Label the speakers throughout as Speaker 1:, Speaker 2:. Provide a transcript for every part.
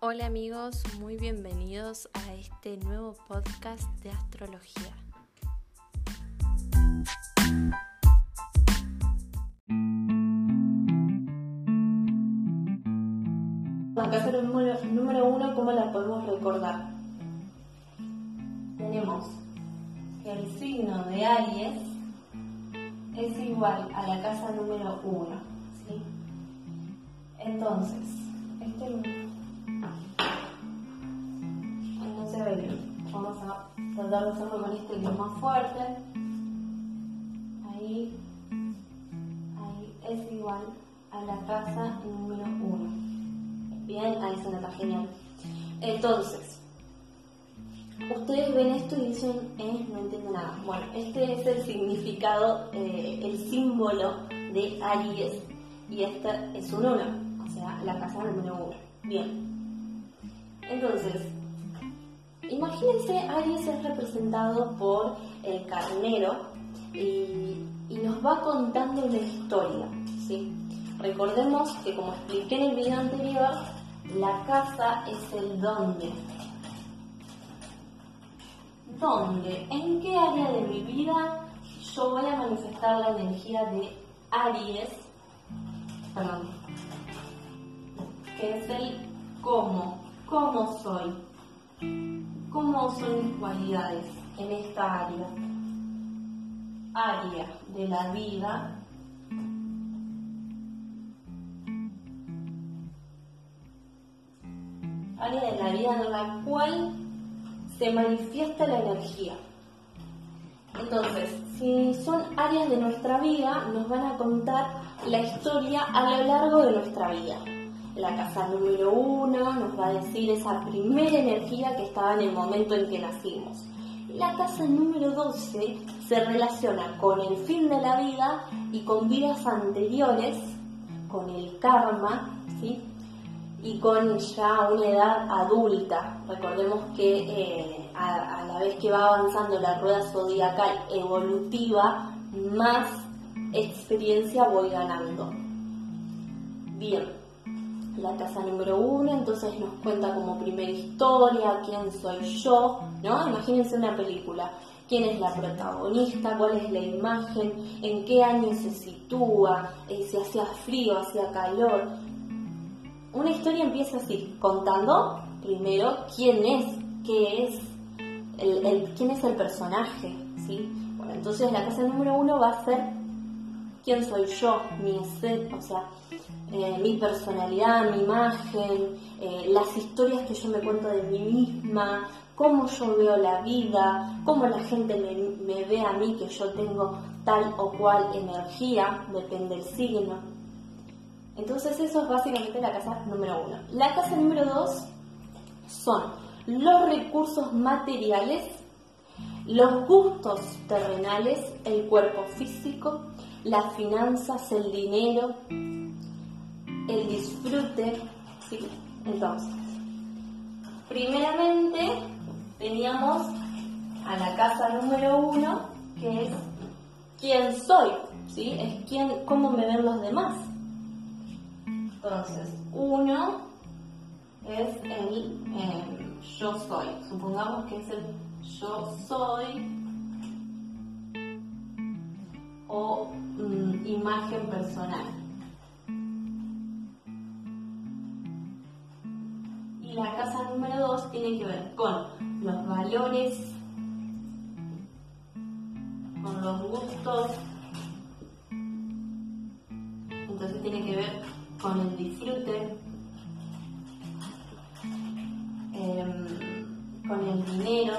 Speaker 1: Hola amigos, muy bienvenidos a este nuevo podcast de astrología.
Speaker 2: La casa número, uno, ¿cómo la podemos recordar? Tenemos que el signo de Aries es igual a la casa número uno. Entonces, este tratar de hacerlo con este que es más fuerte. Ahí, ahí es igual a la casa número uno. Bien, ahí se nota genial. Entonces, ustedes ven esto y dicen, eh, no entiendo nada. Bueno, este es el significado, eh, el símbolo de Aries y este es un 1, o sea, la casa número 1. Bien. Entonces, imagínense, Aries es representado por el carnero y, y nos va contando una historia, ¿sí? Recordemos que como expliqué en el video anterior, la casa es el dónde. ¿Dónde? ¿En qué área de mi vida yo voy a manifestar la energía de Aries? Perdón. Que es el cómo. ¿Cómo soy? ¿Cómo son mis cualidades en esta área? Área de la vida área de la vida en la cual se manifiesta la energía. Entonces, si son áreas de nuestra vida, nos van a contar la historia a lo largo de nuestra vida. La casa número uno nos va a decir esa primera energía que estaba en el momento en que nacimos. La casa número 12 se relaciona con el fin de la vida y con vidas anteriores, con el karma, ¿sí? y con ya una edad adulta. Recordemos que eh, a, la vez que va avanzando la rueda zodiacal evolutiva, más experiencia voy ganando. Bien, la casa número uno entonces nos cuenta como primera historia, quién soy yo, ¿no? Imagínense una película. ¿Quién es la protagonista? ¿Cuál es la imagen? ¿En qué año se sitúa? Eh, si hacía frío, hacía calor una historia empieza así, contando primero quién es, qué es, el, quién es el personaje, ¿sí? Bueno, entonces la casa número uno va a ser quién soy yo, mi o sea, eh, mi personalidad, mi imagen, eh, las historias que yo me cuento de mí misma, cómo yo veo la vida, cómo la gente me, me ve a mí que yo tengo tal o cual energía, depende del signo, entonces eso es básicamente la casa número uno. La casa número dos son los recursos materiales, los gustos terrenales, el cuerpo físico, las finanzas, el dinero, el disfrute. ¿sí? Entonces, primeramente teníamos a la casa número uno, que es quién soy, ¿sí? es quién, cómo me ven los demás. Entonces, uno es el em, yo soy. Supongamos que es el yo soy o mm, imagen personal. Y la casa número dos tiene que ver con los valores, con los gustos. Entonces tiene que ver con el disfrute, em, con el dinero.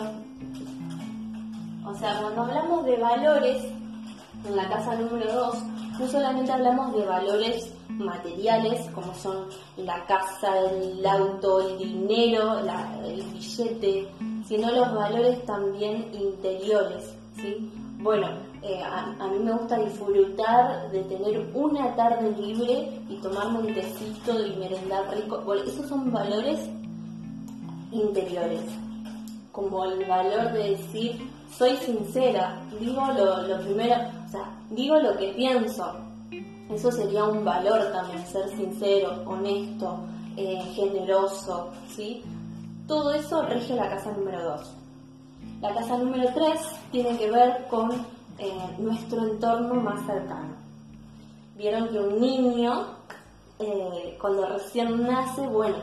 Speaker 2: O sea, cuando hablamos de valores, en la casa número 2, no solamente hablamos de valores materiales, como son la casa, el auto, el dinero, el billete, sino los valores también interiores. ¿sí? Bueno, eh, a, mí me gusta disfrutar de tener una tarde libre y tomarme un tecito y merendar rico. Bueno, esos son valores interiores, como el valor de decir, soy sincera, digo lo, primero, o sea, digo lo que pienso. Eso sería un valor también, ser sincero, honesto, eh, generoso, ¿sí? Todo eso rige la casa número 2. La casa número 3 tiene que ver con eh, nuestro entorno más cercano. Vieron que un niño, eh, cuando recién nace, bueno,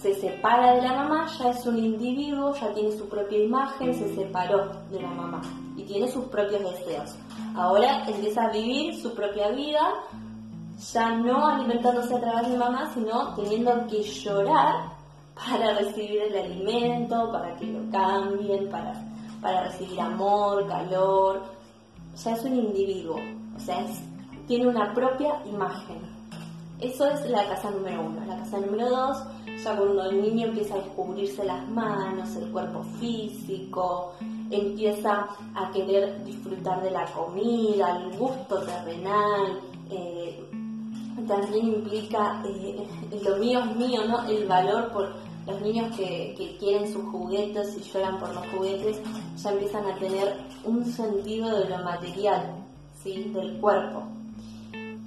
Speaker 2: se separa de la mamá, ya es un individuo, ya tiene su propia imagen, se separó de la mamá y tiene sus propios deseos. Ahora empieza a vivir su propia vida, ya no alimentándose a través de mamá, sino teniendo que llorar para recibir el alimento, para que lo cambien, para, para recibir amor, calor. Ya es un individuo, o sea, tiene una propia imagen. Eso es la casa número uno. La casa número dos, ya cuando el niño empieza a descubrirse las manos, el cuerpo físico, empieza a querer disfrutar de la comida, el gusto terrenal, eh, también implica eh, lo mío es mío, ¿no? El valor por los niños que, que, quieren sus juguetes y lloran por los juguetes, ya empiezan a tener un sentido de lo material, ¿sí? Del cuerpo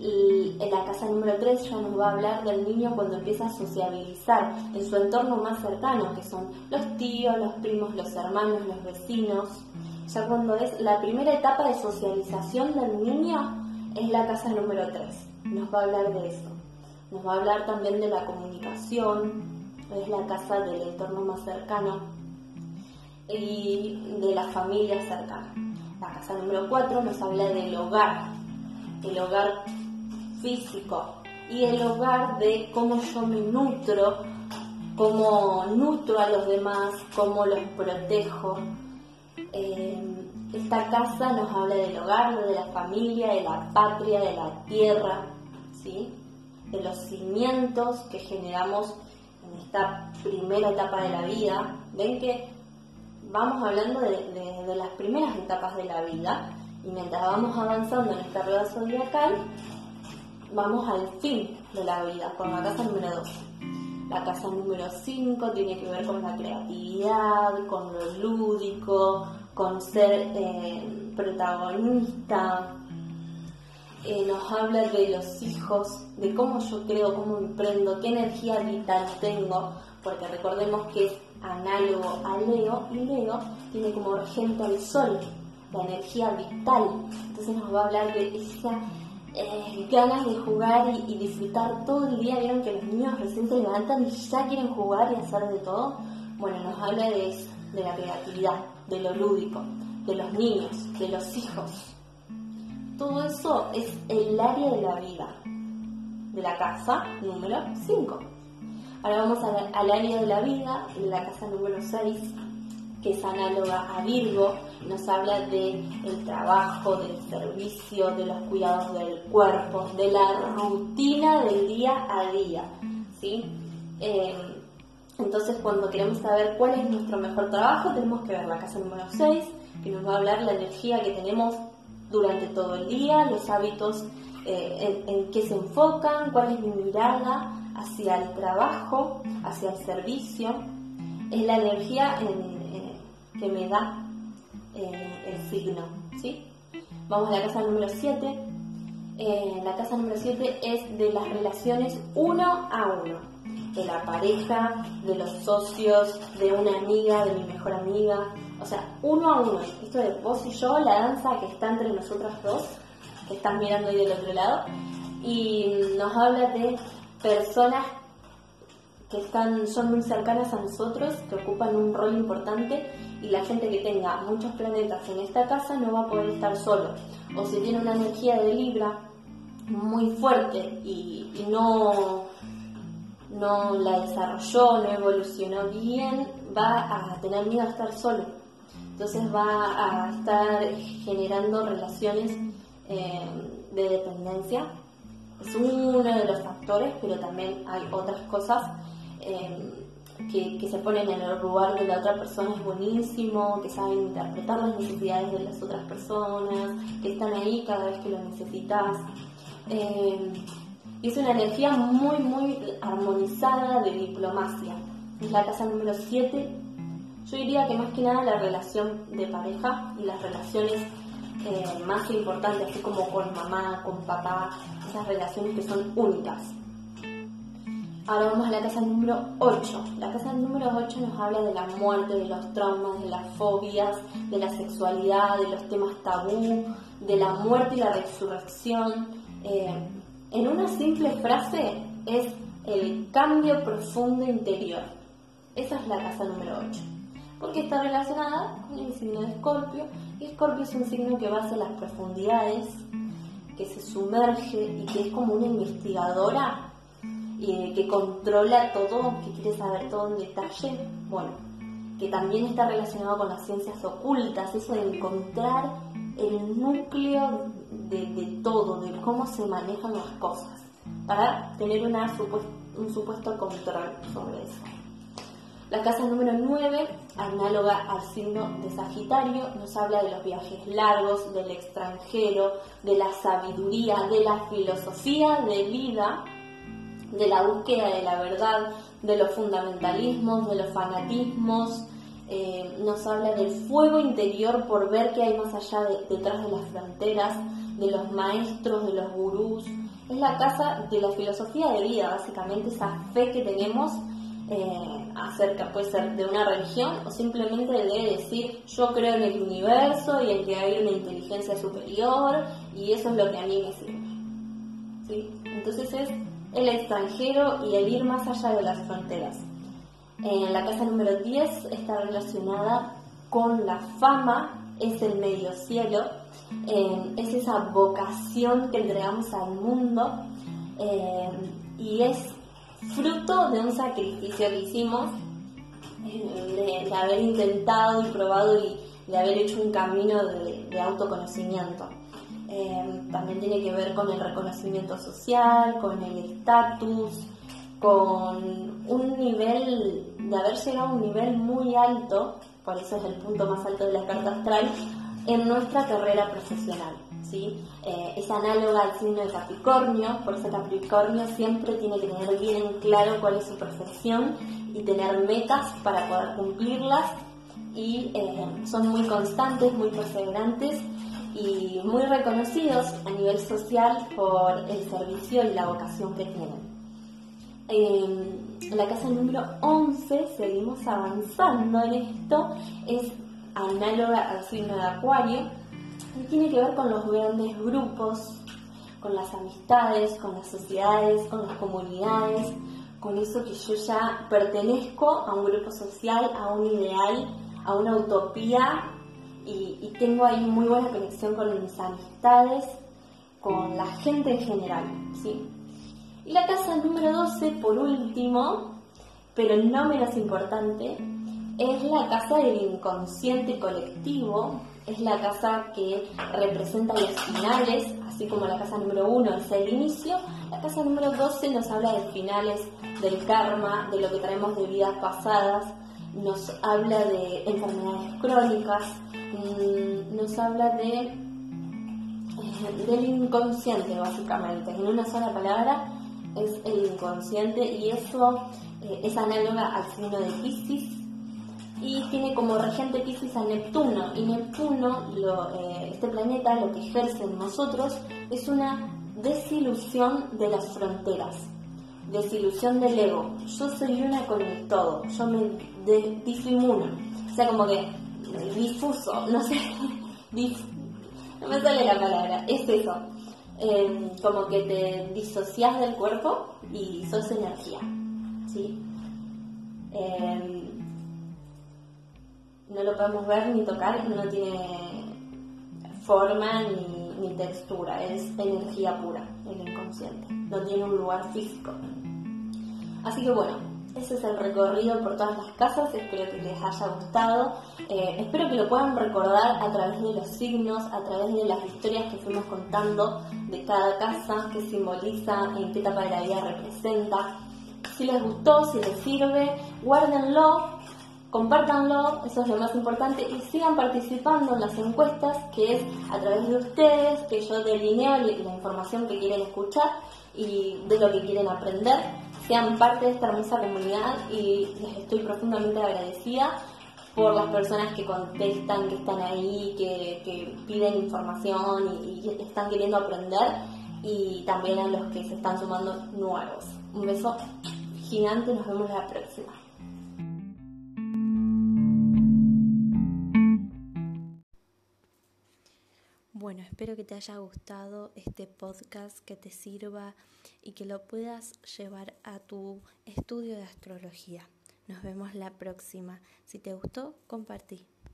Speaker 2: en la casa número 3 ya nos va a hablar del niño cuando empieza a sociabilizar en su entorno más cercano, que son los tíos, los primos, los hermanos, los vecinos. Ya cuando es la primera etapa de socialización del niño es la casa número 3. Nos va a hablar de eso. Nos va a hablar también de la comunicación, es la casa del entorno más cercano y de la familia cercana. La casa número 4 nos habla del hogar, el hogar físico y el hogar de cómo yo me nutro, cómo nutro a los demás, cómo los protejo. Eh, esta casa nos habla del hogar, de la familia, de la patria, de la tierra, ¿sí? de los cimientos que generamos en esta primera etapa de la vida. Ven que vamos hablando de las primeras etapas de la vida y mientras vamos avanzando en esta rueda zodiacal, vamos al fin de la vida, con la casa número 2. La casa número 5 tiene que ver con la creatividad, con lo lúdico, con ser eh, protagonista. Eh, nos habla de los hijos, de cómo yo creo, cómo emprendo, qué energía vital tengo, porque recordemos que es análogo a Leo y Leo tiene como regente al sol, la energía vital. Entonces nos va a hablar de esa eh, ganas de jugar y, disfrutar todo el día. Vieron que los niños recién se levantan y ya quieren jugar y hacer de todo. Bueno, nos habla de eso, de la creatividad, de lo lúdico, de los niños, de los hijos. Todo eso es el área de la vida de la casa número 5. Ahora vamos al área de la vida de la casa número 6 que es análoga a Virgo, nos habla del el trabajo, del servicio, de los cuidados del cuerpo, de la rutina del día a día. ¿sí? Eh, entonces, cuando queremos saber cuál es nuestro mejor trabajo, tenemos que ver la casa número 6, que nos va a hablar la energía que tenemos durante todo el día, los hábitos eh, en, qué se enfocan, cuál es mi mirada hacia el trabajo, hacia el servicio. Es la energía en, que me da signo. ¿sí? Vamos a la casa número 7. Eh, la casa número 7 es de las relaciones uno a uno, de la pareja, de los socios, de una amiga, de mi mejor amiga, o sea, uno a uno. Esto de vos y yo, la danza que está entre nosotras dos, que están mirando ahí del otro lado, y nos habla de personas que están, son muy cercanas a nosotros, que ocupan un rol importante y la gente que tenga muchos planetas en esta casa no va a poder estar solo. O si tiene una energía de Libra muy fuerte y, no, no la desarrolló, no evolucionó bien, va a tener miedo a estar solo. Entonces va a estar generando relaciones eh, de dependencia. Es uno de los factores, pero también hay otras cosas Em, que, se ponen en el lugar de la otra persona es buenísimo, que saben interpretar las necesidades de las otras personas, que están ahí cada vez que lo necesitas. Em, es una energía muy, muy armonizada de diplomacia. Es la casa número 7. Yo diría que más que nada la relación de pareja y las relaciones eh, más importantes, así como con mamá, con papá, esas relaciones que son únicas. Ahora vamos a la casa número 8. La casa número 8 nos habla de la muerte, de los traumas, de las fobias, de la sexualidad, de los temas tabú, de la muerte y la resurrección. Eh, en una simple frase es el cambio profundo interior. Esa es la casa número 8. Porque está relacionada con el signo de Escorpio. Y Escorpio es un signo que va hacia las profundidades, que se sumerge y que es como una investigadora que controla todo, que quiere saber todo en detalle, bueno, que también está relacionado con las ciencias ocultas, eso de encontrar el núcleo de, todo, de cómo se manejan las cosas, para tener un supuesto control sobre eso. La casa número 9, análoga al signo de Sagitario, nos habla de los viajes largos, del extranjero, de la sabiduría, de la filosofía de vida de la búsqueda de la verdad, de los fundamentalismos, de los fanatismos, eh, nos habla del fuego interior por ver qué hay más allá detrás de las fronteras, de los maestros, de los gurús. Es la casa de la filosofía de vida, básicamente esa fe que tenemos eh, acerca, puede ser de una religión o simplemente de decir yo creo en el universo y en que hay una inteligencia superior y eso es lo que a mí me sirve. Entonces es el extranjero y el ir más allá de las fronteras. La casa número 10 está relacionada con la fama, es el medio cielo, eh, es esa vocación que entregamos al mundo eh, y es fruto de un sacrificio que hicimos, eh, de, haber intentado y probado y de haber hecho un camino de autoconocimiento. Em, también tiene que ver con el reconocimiento social, con el estatus, con un nivel, de haber llegado a un nivel muy alto, por eso es el punto más alto de la carta astral, en nuestra carrera profesional. ¿sí? Eh, es análoga al signo de Capricornio, por eso Capricornio siempre tiene que tener bien claro cuál es su profesión y tener metas para poder cumplirlas y eh, son muy constantes, muy perseverantes y muy reconocidos a nivel social por el servicio y la vocación que tienen. En la casa número 11 seguimos avanzando en esto, es análoga al signo de Acuario y tiene que ver con los grandes grupos, con las amistades, con las sociedades, con las comunidades, con eso que yo ya pertenezco a un grupo social, a un ideal, a una utopía y, tengo ahí muy buena conexión con mis amistades, con la gente en general, ¿sí? Y la casa número 12, por último, pero no menos importante, es la casa del inconsciente colectivo, es la casa que representa los finales, así como la casa número 1 es el inicio, la casa número 12 nos habla de finales del karma, de lo que traemos de vidas pasadas, nos habla de enfermedades crónicas, mm, nos habla de eh, del inconsciente básicamente. En una sola palabra es el inconsciente y eso eh, es análoga al signo de Pisces y tiene como regente Pisces a Neptuno y Neptuno, eh, este planeta, lo que ejerce en nosotros es una desilusión de las fronteras desilusión del ego. Yo soy una con el todo, yo me de, disimulo. O sea, como que difuso, no sé, no me sale la palabra, es eso. Em, como que te disocias del cuerpo y sos energía. ¿sí? Em, no lo podemos ver ni tocar, no tiene forma ni, ni textura, es energía pura, el inconsciente. No tiene un lugar físico. Así que bueno, ese es el recorrido por todas las casas, espero que les haya gustado, eh, espero que lo puedan recordar a través de los signos, a través de las historias que fuimos contando de cada casa, qué simboliza, en qué etapa de la vida representa. Si les gustó, si les sirve, guárdenlo, compártanlo, eso es lo más importante, y sigan participando en las encuestas, que es a través de ustedes, que yo delineo la información que quieren escuchar y de lo que quieren aprender sean parte de esta hermosa comunidad y les estoy profundamente agradecida por las personas que contestan, que están ahí, que, piden información y, están queriendo aprender y también a los que se están sumando nuevos. Un beso gigante, nos vemos la próxima.
Speaker 1: Bueno, espero que te haya gustado este podcast, que te sirva y que lo puedas llevar a tu estudio de astrología. Nos vemos la próxima. Si te gustó, compartí.